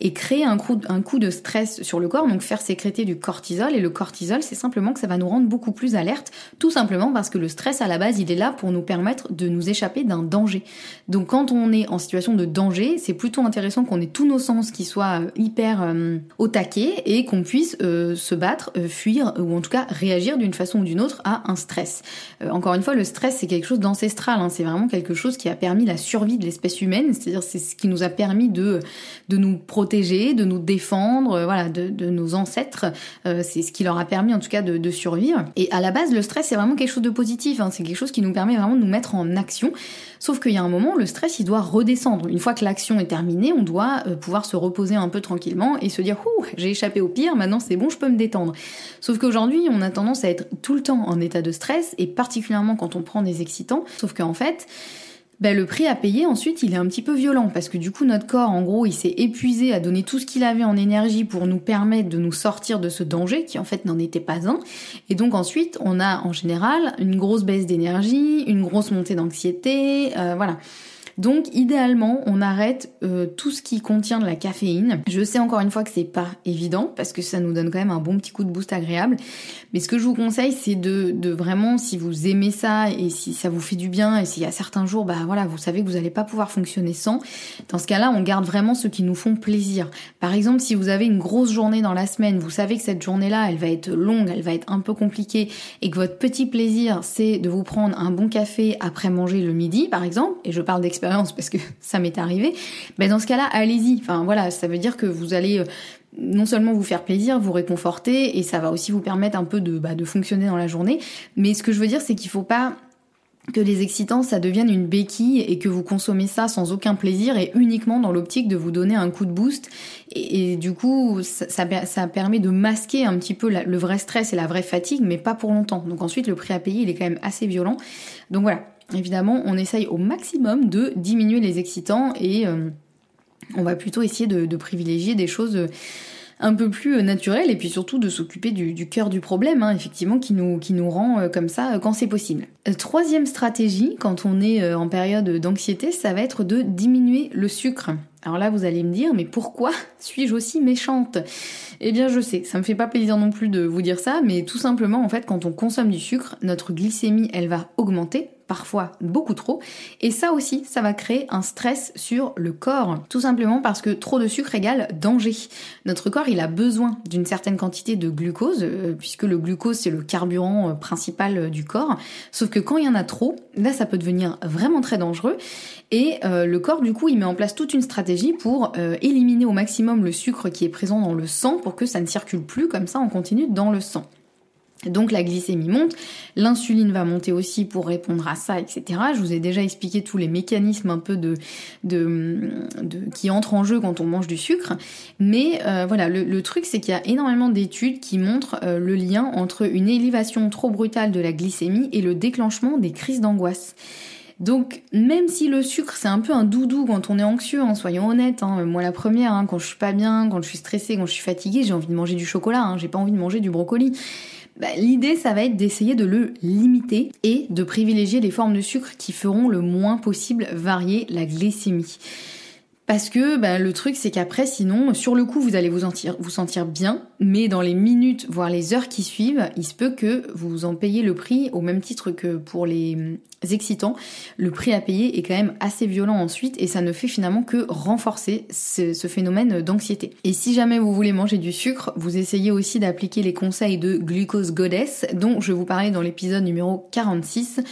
et créer un coup, un coup de stress sur le corps. Donc faire sécréter du cortisol et le cortisol, c'est simplement que ça va nous rendre beaucoup plus alerte, tout simplement parce que le stress à la base, il est là pour nous permettre de nous échapper d'un danger. Donc quand on est en situation de danger, c'est plutôt intéressant qu'on ait tous nos sens qui soient euh, hyper euh, au taquet et qu'on puisse euh, se battre, fuir ou en tout cas réagir d'une façon ou d'une autre à un stress. encore une fois, le stress c'est quelque chose d'ancestral, hein. c'est vraiment quelque chose qui a permis la survie de l'espèce humaine, c'est-à-dire c'est ce qui nous a permis de, de nous protéger, de nous défendre, voilà, de, nos ancêtres, c'est ce qui leur a permis en tout cas de, de survivre. Et à la base, le stress c'est vraiment quelque chose de positif, hein. c'est quelque chose qui nous permet vraiment de nous mettre en action. Sauf qu'il y a un moment, le stress, il doit redescendre. Une fois que l'action est terminée, on doit euh, pouvoir se reposer un peu tranquillement et se dire, ouh, j'ai échappé au pire, maintenant c'est bon, je peux me détendre. Sauf qu'aujourd'hui, on a tendance à être tout le temps en état de stress, et particulièrement quand on prend des excitants. Sauf qu'en fait, ben, le prix à payer ensuite il est un petit peu violent parce que du coup notre corps en gros il s'est épuisé à donner tout ce qu'il avait en énergie pour nous permettre de nous sortir de ce danger qui en fait n'en était pas un et donc ensuite on a en général une grosse baisse d'énergie, une grosse montée d'anxiété, euh, voilà. Donc idéalement, on arrête euh, tout ce qui contient de la caféine. Je sais encore une fois que c'est pas évident parce que ça nous donne quand même un bon petit coup de boost agréable. Mais ce que je vous conseille, c'est de, vraiment, si vous aimez ça et si ça vous fait du bien et s'il y a certains jours, bah voilà, vous savez que vous n'allez pas pouvoir fonctionner sans. Dans ce cas-là, on garde vraiment ceux qui nous font plaisir. Par exemple, si vous avez une grosse journée dans la semaine, vous savez que cette journée-là, elle va être longue, elle va être un peu compliquée et que votre petit plaisir, c'est de vous prendre un bon café après manger le midi, par exemple. Et je parle d'expérience parce que ça m'est arrivé, ben dans ce cas-là, allez-y. Enfin voilà, ça veut dire que vous allez euh, non seulement vous faire plaisir, vous réconforter, et ça va aussi vous permettre un peu de, bah, de fonctionner dans la journée. Mais ce que je veux dire, c'est qu'il faut pas que les excitants ça devienne une béquille et que vous consommez ça sans aucun plaisir et uniquement dans l'optique de vous donner un coup de boost. Et, du coup ça, permet de masquer un petit peu le vrai stress et la vraie fatigue mais pas pour longtemps. Donc ensuite le prix à payer il est quand même assez violent. Donc voilà évidemment, on essaye au maximum de diminuer les excitants et euh, on va plutôt essayer de, privilégier des choses euh, un peu plus euh, naturelles et puis surtout de s'occuper du, cœur du problème, hein, effectivement, qui nous, qui nous rend comme ça quand c'est possible. Troisième stratégie, quand on est en période d'anxiété, ça va être de diminuer le sucre. Alors là, vous allez me dire, mais pourquoi suis-je aussi méchante? Eh bien, je sais, ça me fait pas plaisir non plus de vous dire ça, mais tout simplement, en fait, quand on consomme du sucre, notre glycémie, elle va augmenter parfois beaucoup trop. Et ça aussi, ça va créer un stress sur le corps. Tout simplement parce que trop de sucre égale danger. Notre corps, il a besoin d'une certaine quantité de glucose, euh, puisque le glucose, c'est le carburant euh, principal euh, du corps. Sauf que quand il y en a trop, là, ça peut devenir vraiment très dangereux. Et le corps, du coup, il met en place toute une stratégie pour éliminer au maximum le sucre qui est présent dans le sang pour que ça ne circule plus comme ça en continu dans le sang. Donc la glycémie monte, l'insuline va monter aussi pour répondre à ça, etc. Je vous ai déjà expliqué tous les mécanismes un peu de, qui entrent en jeu quand on mange du sucre. Mais euh, voilà, le, truc c'est qu'il y a énormément d'études qui montrent euh, le lien entre une élévation trop brutale de la glycémie et le déclenchement des crises d'angoisse. Donc même si le sucre c'est un peu un doudou quand on est anxieux, hein, soyons honnêtes, hein, moi la première, hein, quand je suis pas bien, quand je suis stressée, quand je suis fatiguée, j'ai envie de manger du chocolat, j'ai pas envie de manger du brocoli. Bah, l'idée, ça va être d'essayer de le limiter et de privilégier les formes de sucre qui feront le moins possible varier la glycémie. Parce que bah, le truc, c'est qu'après, sinon, sur le coup, vous allez vous sentir, bien, mais dans les minutes, voire les heures qui suivent, il se peut que vous en payiez le prix au même titre que pour les hum, excitants. Le prix à payer est quand même assez violent ensuite, et ça ne fait finalement que renforcer ce, ce phénomène d'anxiété. Et si jamais vous voulez manger du sucre, vous essayez aussi d'appliquer les conseils de Glucose Goddess, dont je vous parlais dans l'épisode numéro 46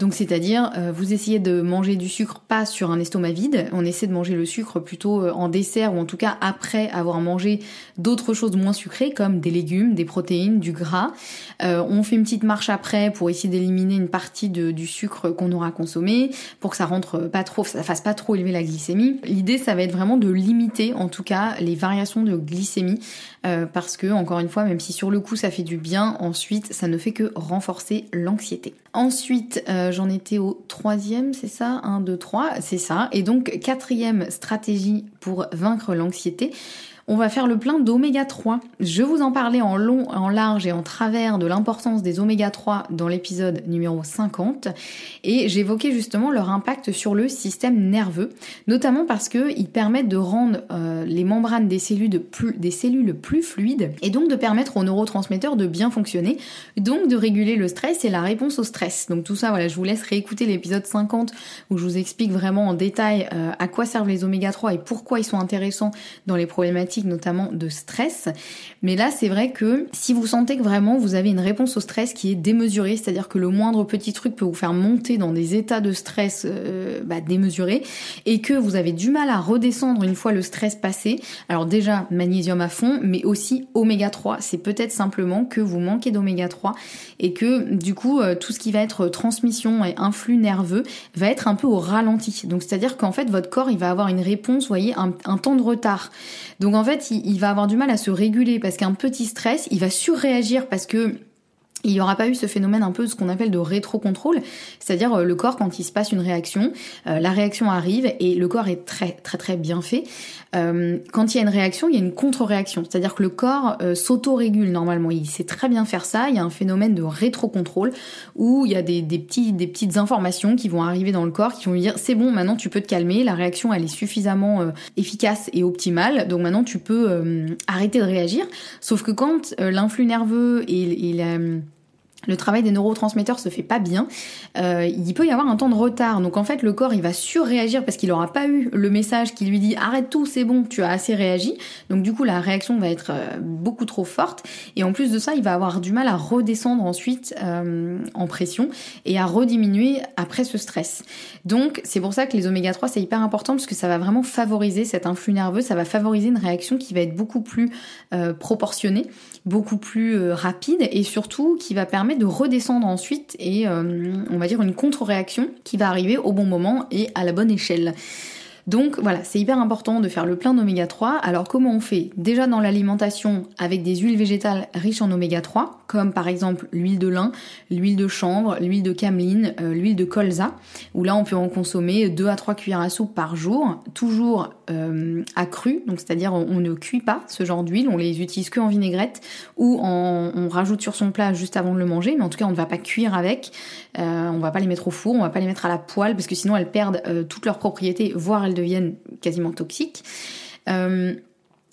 Donc c'est-à-dire vous essayez de manger du sucre pas sur un estomac vide, on essaie de manger le sucre plutôt en dessert ou en tout cas après avoir mangé d'autres choses moins sucrées comme des légumes, des protéines, du gras. on fait une petite marche après pour essayer d'éliminer une partie du sucre qu'on aura consommé pour que ça rentre pas trop, ça fasse pas trop élever la glycémie. L'idée ça va être vraiment de limiter en tout cas les variations de glycémie euh, parce que encore une fois même si sur le coup ça fait du bien ensuite ça ne fait que renforcer l'anxiété. Ensuite euh, j'en étais au troisième c'est ça? 1, 2, 3 c'est ça. Et donc quatrième stratégie pour vaincre l'anxiété on va faire le plein d'oméga 3. Je vous en parlais en long, en large et en travers de l'importance des oméga 3 dans l'épisode numéro 50 et j'évoquais justement leur impact sur le système nerveux, notamment parce qu'ils permettent de rendre euh, les membranes des cellules, plus, fluides et donc de permettre aux neurotransmetteurs de bien fonctionner, donc de réguler le stress et la réponse au stress. Donc tout ça, voilà, je vous laisse réécouter l'épisode 50 où je vous explique vraiment en détail euh, à quoi servent les oméga 3 et pourquoi ils sont intéressants dans les problématiques notamment de stress. Mais là, c'est vrai que si vous sentez que vraiment vous avez une réponse au stress qui est démesurée, c'est-à-dire que le moindre petit truc peut vous faire monter dans des états de stress euh, bah, démesurés, et que vous avez du mal à redescendre une fois le stress passé, alors déjà magnésium à fond, mais aussi oméga 3. C'est peut-être simplement que vous manquez d'oméga 3 et que du coup euh, tout ce qui va être transmission et influx nerveux va être un peu au ralenti. Donc c'est-à-dire qu'en fait votre corps il va avoir une réponse, voyez, un, un temps de retard. Donc en fait il, va avoir du mal à se réguler parce qu'un petit stress, il va surréagir parce que il n'y aura pas eu ce phénomène un peu ce qu'on appelle de rétro-contrôle, c'est-à-dire euh, le corps quand il se passe une réaction, euh, la réaction arrive et le corps est très très très bien fait. Euh, quand il y a une réaction, il y a une contre-réaction, c'est-à-dire que le corps s'auto-régule normalement. Il sait très bien faire ça. Il y a un phénomène de rétro-contrôle où il y a des, des, petits, des petites informations qui vont arriver dans le corps qui vont dire c'est bon, maintenant tu peux te calmer, la réaction elle est suffisamment efficace et optimale, donc maintenant tu peux arrêter de réagir. Sauf que quand l'influx nerveux et, et la le travail des neurotransmetteurs se fait pas bien, euh, il peut y avoir un temps de retard. Donc en fait, le corps il va surréagir parce qu'il n'aura pas eu le message qui lui dit arrête tout, c'est bon, tu as assez réagi. Donc du coup, la réaction va être euh, beaucoup trop forte. Et en plus de ça, il va avoir du mal à redescendre ensuite euh, en pression et à rediminuer après ce stress. Donc c'est pour ça que les oméga 3 c'est hyper important parce que ça va vraiment favoriser cet influx nerveux, ça va favoriser une réaction qui va être beaucoup plus proportionnée, beaucoup plus rapide et surtout qui va permettre de redescendre ensuite et euh, on va dire une contre-réaction qui va arriver au bon moment et à la bonne échelle. Donc voilà, c'est hyper important de faire le plein d'oméga 3. Alors comment on fait? Déjà dans l'alimentation avec des huiles végétales riches en oméga 3, comme par exemple l'huile de lin, l'huile de chanvre, l'huile de cameline, euh, l'huile de colza, où là on peut en consommer 2 à 3 cuillères à soupe par jour, toujours euh, donc c'est-à-dire on, ne cuit pas ce genre d'huile, on les utilise que en vinaigrette ou on rajoute sur son plat juste avant de le manger, mais en tout cas on ne va pas cuire avec, euh, on va pas les mettre au four, on va pas les mettre à la poêle parce que sinon elles perdent toutes leurs propriétés, voire elles deviennent quasiment toxiques. Euh,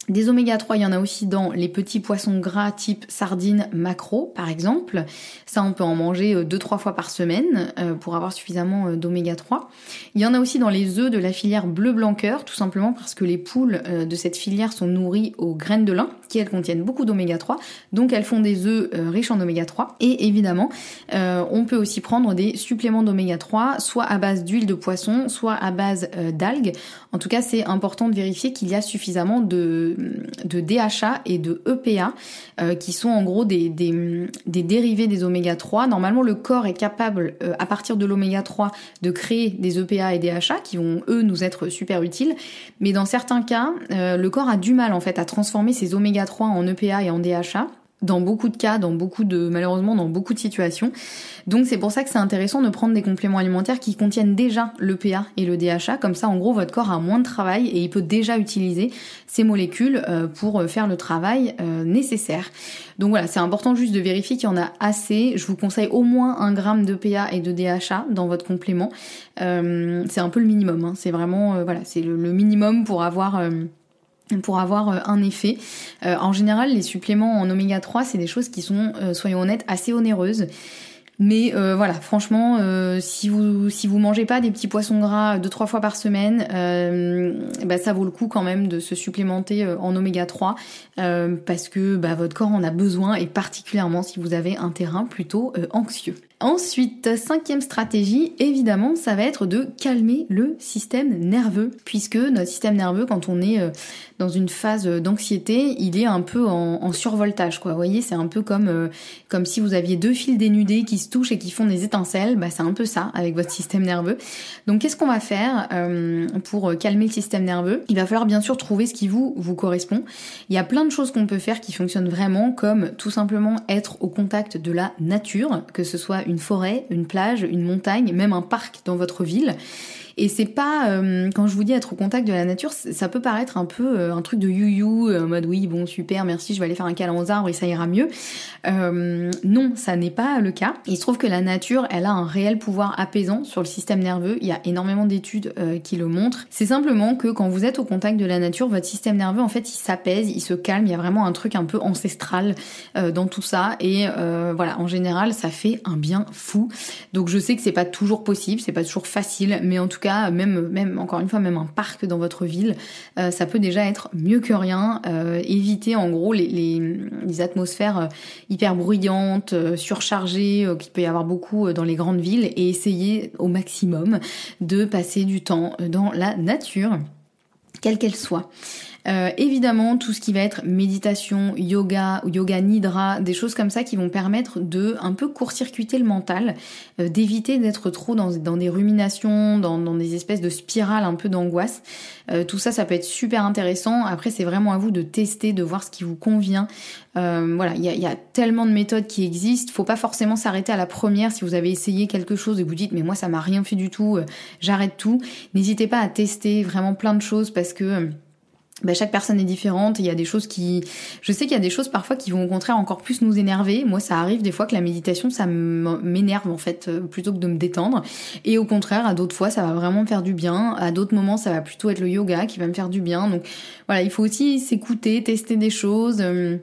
des oméga 3, il y en a aussi dans les petits poissons gras type sardines, macro par exemple. Ça, on peut en manger 2-3 euh, fois par semaine euh, pour avoir suffisamment d'oméga 3. Il y en a aussi dans les œufs de la filière bleu blanc cœur, tout simplement parce que les poules de cette filière sont nourries aux graines de lin, qui elles contiennent beaucoup d'oméga 3, donc elles font des œufs riches en oméga 3. Et évidemment, on peut aussi prendre des suppléments d'oméga 3, soit à base d'huile de poisson, soit à base d'algues. En tout cas, c'est important de vérifier qu'il y a suffisamment de, de DHA et de EPA, euh, qui sont en gros des, des, dérivés des oméga 3. Normalement, le corps est capable, euh, à partir de l'oméga 3, de créer des EPA et DHA qui vont, eux, nous être super utiles. Mais dans certains cas, euh, le corps a du mal, en fait, à transformer ces oméga 3 en EPA et en DHA dans beaucoup de cas, dans beaucoup de malheureusement dans beaucoup de situations. Donc c'est pour ça que c'est intéressant de prendre des compléments alimentaires qui contiennent déjà le PA et le DHA. Comme ça, en gros, votre corps a moins de travail et il peut déjà utiliser ces molécules euh, pour euh, faire le travail euh, nécessaire. Donc voilà, c'est important juste de vérifier qu'il y en a assez. Je vous conseille au moins un gramme de PA et de DHA dans votre complément. c'est un peu le minimum. Hein. C'est vraiment voilà, c'est le, minimum pour avoir pour avoir euh, un effet. Euh, en général, les suppléments en oméga 3, c'est des choses qui sont, euh, soyons honnêtes, assez onéreuses. Mais voilà, franchement, si vous si vous mangez pas des petits poissons gras deux trois fois par semaine, bah, ça vaut le coup quand même de se supplémenter en oméga 3 parce que bah, votre corps en a besoin et particulièrement si vous avez un terrain plutôt anxieux. Ensuite, cinquième stratégie, évidemment, ça va être de calmer le système nerveux, puisque notre système nerveux, quand on est euh, dans une phase d'anxiété, il est un peu en, survoltage, quoi. Vous voyez, c'est un peu comme euh, comme si vous aviez deux fils dénudés qui se touchent et qui font des étincelles. Bah, c'est un peu ça avec votre système nerveux. Donc, qu'est-ce qu'on va faire euh, pour calmer le système nerveux? Il va falloir bien sûr trouver ce qui vous vous correspond. Il y a plein de choses qu'on peut faire qui fonctionnent vraiment, comme tout simplement être au contact de la nature, que ce soit une forêt, une plage, une montagne, même un parc dans votre ville. Et c'est pas, euh, quand je vous dis être au contact de la nature, ça peut paraître un peu euh, un truc de you-you, euh, en mode oui, bon, super, merci, je vais aller faire un câlin aux arbres et ça ira mieux. non, ça n'est pas le cas. Il se trouve que la nature, elle a un réel pouvoir apaisant sur le système nerveux. Il y a énormément d'études qui le montrent. C'est simplement que quand vous êtes au contact de la nature, votre système nerveux, en fait, il s'apaise, il se calme. Il y a vraiment un truc un peu ancestral dans tout ça. Et voilà, en général, ça fait un bien fou. Donc je sais que c'est pas toujours possible, c'est pas toujours facile, mais en tout cas, même, encore une fois, même un parc dans votre ville, euh, ça peut déjà être mieux que rien. Euh, éviter en gros les, les, atmosphères euh, hyper bruyantes, surchargées, qu'il peut y avoir beaucoup dans les grandes villes, et essayer au maximum de passer du temps dans la nature, quelle qu'elle soit. Euh, évidemment, tout ce qui va être méditation, yoga, yoga nidra, des choses comme ça qui vont permettre de un peu court-circuiter le mental, euh, d'éviter d'être trop dans, dans, des ruminations, dans, des espèces de spirales un peu d'angoisse. Euh, tout ça, ça peut être super intéressant. Après, c'est vraiment à vous de tester, de voir ce qui vous convient. voilà, il y a, y a, tellement de méthodes qui existent. Faut pas forcément s'arrêter à la première si vous avez essayé quelque chose et vous dites mais moi ça m'a rien fait du tout, j'arrête tout. N'hésitez pas à tester vraiment plein de choses parce que bah, chaque personne est différente. Il y a des choses qui, je sais qu'il y a des choses parfois qui vont au contraire encore plus nous énerver. Moi, ça arrive des fois que la méditation, ça m'énerve en fait euh, plutôt que de me détendre. Et au contraire, à d'autres fois, ça va vraiment me faire du bien. À d'autres moments, ça va plutôt être le yoga qui va me faire du bien. Donc voilà, il faut aussi s'écouter, tester des choses. Euh,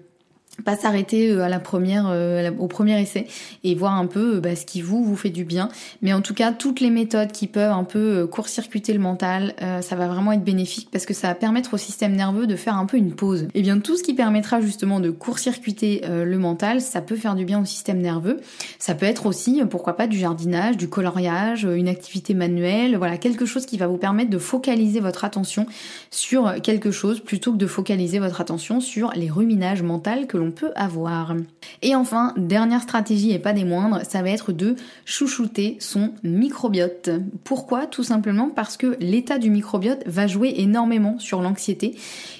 pas s'arrêter euh, à la première euh, au premier essai et voir un peu euh, bah, ce qui vous vous fait du bien. Mais en tout cas toutes les méthodes qui peuvent un peu court-circuiter le mental ça va vraiment être bénéfique parce que ça va permettre au système nerveux de faire un peu une pause. Et bien tout ce qui permettra justement de court-circuiter le mental ça peut faire du bien au système nerveux. Ça peut être aussi pourquoi pas du jardinage du coloriage une activité manuelle voilà quelque chose qui va vous permettre de focaliser votre attention sur quelque chose plutôt que de focaliser votre attention sur les ruminages mentaux que peut avoir. Et enfin, dernière stratégie et pas des moindres, ça va être de chouchouter son microbiote. Pourquoi? Tout simplement parce que l'état du microbiote va jouer énormément sur l'anxiété.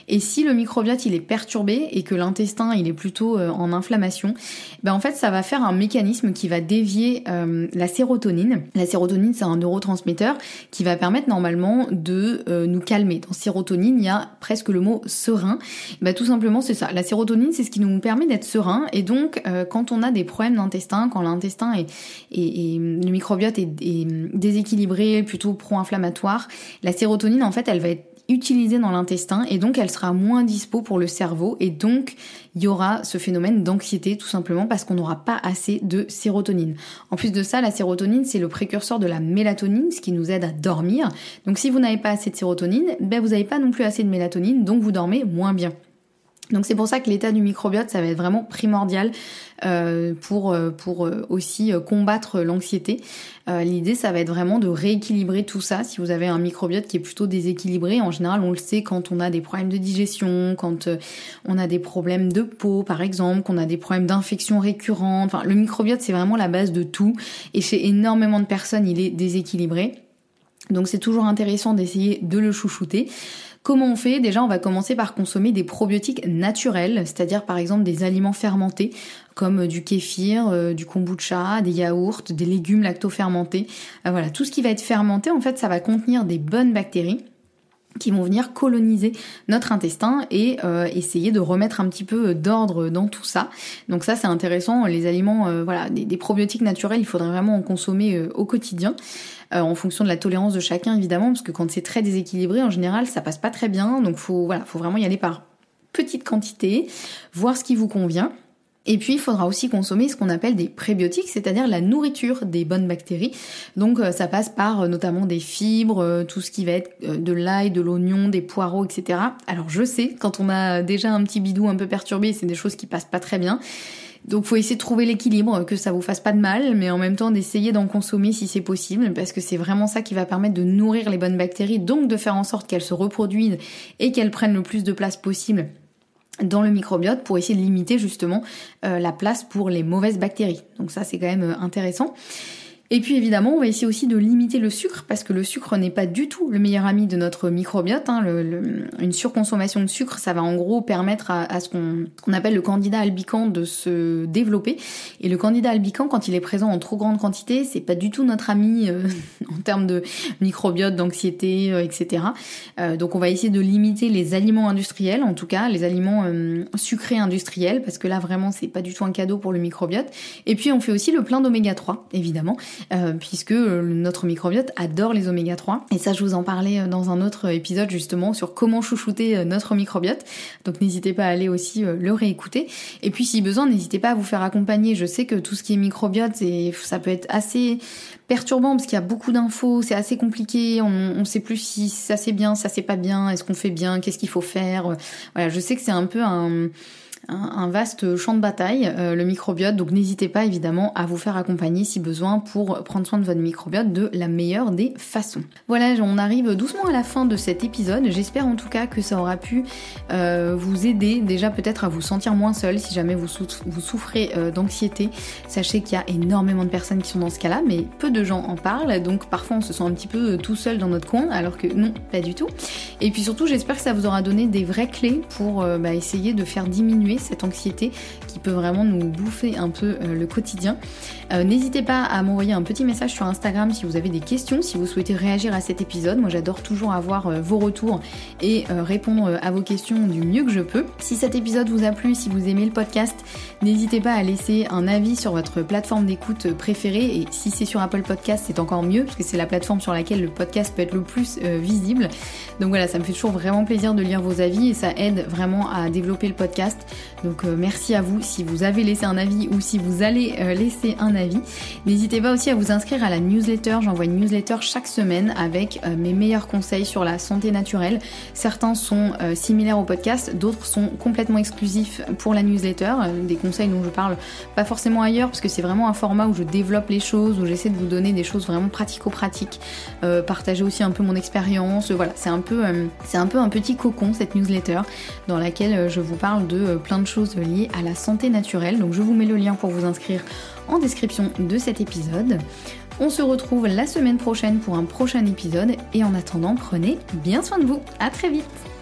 Et si le microbiote il est perturbé et que l'intestin il est plutôt euh, en inflammation, ben en fait ça va faire un mécanisme qui va dévier euh, la sérotonine. La sérotonine c'est un neurotransmetteur qui va permettre normalement de euh, nous calmer. Dans sérotonine il y a presque le mot serein. Ben, tout simplement c'est ça. La sérotonine c'est ce qui nous permet d'être serein et donc quand on a des problèmes d'intestin, quand l'intestin est, et, le microbiote est, est déséquilibré, plutôt pro-inflammatoire, la sérotonine en fait elle va être utilisée dans l'intestin et donc elle sera moins dispo pour le cerveau et donc il y aura ce phénomène d'anxiété tout simplement parce qu'on n'aura pas assez de sérotonine. En plus de ça, la sérotonine c'est le précurseur de la mélatonine, ce qui nous aide à dormir. Donc si vous n'avez pas assez de sérotonine, ben vous n'avez pas non plus assez de mélatonine, donc vous dormez moins bien. Donc c'est pour ça que l'état du microbiote, ça va être vraiment primordial euh, pour, euh, pour euh, aussi combattre l'anxiété. L'idée, ça va être vraiment de rééquilibrer tout ça. Si vous avez un microbiote qui est plutôt déséquilibré, en général, on le sait quand on a des problèmes de digestion, quand on a des problèmes de peau, par exemple, qu'on a des problèmes d'infection récurrentes. Enfin, le microbiote, c'est vraiment la base de tout. Et chez énormément de personnes, il est déséquilibré. Donc c'est toujours intéressant d'essayer de le chouchouter. Comment on fait? Déjà, on va commencer par consommer des probiotiques naturels, c'est-à-dire par exemple des aliments fermentés comme du kéfir, euh, du kombucha, des yaourts, des légumes lactofermentés. Euh, voilà, tout ce qui va être fermenté, en fait, ça va contenir des bonnes bactéries qui vont venir coloniser notre intestin et euh, essayer de remettre un petit peu d'ordre dans tout ça. Donc ça c'est intéressant, les aliments, voilà, des, probiotiques naturels, il faudrait vraiment en consommer au quotidien. Euh, en fonction de la tolérance de chacun évidemment, parce que quand c'est très déséquilibré, en général, ça passe pas très bien. Donc faut voilà, faut vraiment y aller par petite quantité, voir ce qui vous convient. Et puis, il faudra aussi consommer ce qu'on appelle des prébiotiques, c'est-à-dire la nourriture des bonnes bactéries. Donc, euh, ça passe par euh, notamment des fibres, tout ce qui va être de l'ail, de l'oignon, des poireaux, etc. Alors, je sais, quand on a déjà un petit bidou un peu perturbé, c'est des choses qui passent pas très bien. Donc faut essayer de trouver l'équilibre, que ça vous fasse pas de mal, mais en même temps d'essayer d'en consommer si c'est possible, parce que c'est vraiment ça qui va permettre de nourrir les bonnes bactéries, donc de faire en sorte qu'elles se reproduisent et qu'elles prennent le plus de place possible dans le microbiote pour essayer de limiter justement euh, la place pour les mauvaises bactéries. Donc ça c'est quand même euh, intéressant. Et puis évidemment, on va essayer aussi de limiter le sucre parce que le sucre n'est pas du tout le meilleur ami de notre microbiote. Hein. une surconsommation de sucre, ça va en gros permettre à, ce qu'on appelle le candidat albican de se développer. Et le candidat albican, quand il est présent en trop grande quantité, c'est pas du tout notre ami euh, en termes de microbiote, d'anxiété, euh, etc. Euh, donc on va essayer de limiter les aliments industriels, en tout cas les aliments sucrés industriels, parce que là vraiment c'est pas du tout un cadeau pour le microbiote. Et puis on fait aussi le plein d'oméga 3, évidemment. Euh, puisque euh, notre microbiote adore les oméga 3. Et ça, je vous en parlais euh, dans un autre épisode justement sur comment chouchouter notre microbiote. Donc n'hésitez pas à aller aussi le réécouter. Et puis si besoin, n'hésitez pas à vous faire accompagner. Je sais que tout ce qui est microbiote, ça peut être assez perturbant parce qu'il y a beaucoup d'infos, c'est assez compliqué, on, on sait plus si ça c'est bien, ça c'est pas bien, est-ce qu'on fait bien, qu'est-ce qu'il faut faire? Voilà, je sais que c'est un peu un un, vaste champ de bataille, euh, le microbiote. Donc n'hésitez pas évidemment à vous faire accompagner si besoin pour prendre soin de votre microbiote de la meilleure des façons. Voilà, on arrive doucement à la fin de cet épisode. J'espère en tout cas que ça aura pu euh, vous aider déjà peut-être à vous sentir moins seul si jamais vous, vous souffrez euh, d'anxiété. Sachez qu'il y a énormément de personnes qui sont dans ce cas-là, mais peu de gens en parlent. Donc parfois on se sent un petit peu tout seul dans notre coin, alors que non, pas du tout. Et puis surtout, j'espère que ça vous aura donné des vraies clés pour bah, essayer de faire diminuer cette anxiété qui peut vraiment nous bouffer un peu euh, le quotidien. Euh, n'hésitez pas à m'envoyer un petit message sur Instagram si vous avez des questions, si vous souhaitez réagir à cet épisode. Moi j'adore toujours avoir euh, vos retours et répondre à vos questions du mieux que je peux. Si cet épisode vous a plu, si vous aimez le podcast, n'hésitez pas à laisser un avis sur votre plateforme d'écoute préférée et si c'est sur Apple Podcast c'est encore mieux parce que c'est la plateforme sur laquelle le podcast peut être le plus visible. Donc voilà, ça me fait toujours vraiment plaisir de lire vos avis et ça aide vraiment à développer le podcast. Donc euh, merci à vous si vous avez laissé un avis ou si vous allez euh, laisser un avis. N'hésitez pas aussi à vous inscrire à la newsletter. J'envoie une newsletter chaque semaine avec euh, mes meilleurs conseils sur la santé naturelle. Certains sont similaires au podcast, d'autres sont complètement exclusifs pour la newsletter. des conseils dont je parle pas forcément ailleurs parce que c'est vraiment un format où je développe les choses, où j'essaie de vous donner des choses vraiment pratico-pratiques, partager aussi un peu mon expérience. Voilà, c'est un peu c'est un peu un petit cocon cette newsletter dans laquelle je vous parle de plein de choses liées à la santé naturelle. Donc je vous mets le lien pour vous inscrire en description de cet épisode. On se retrouve la semaine prochaine pour un prochain épisode et en attendant, prenez bien soin de vous. À très vite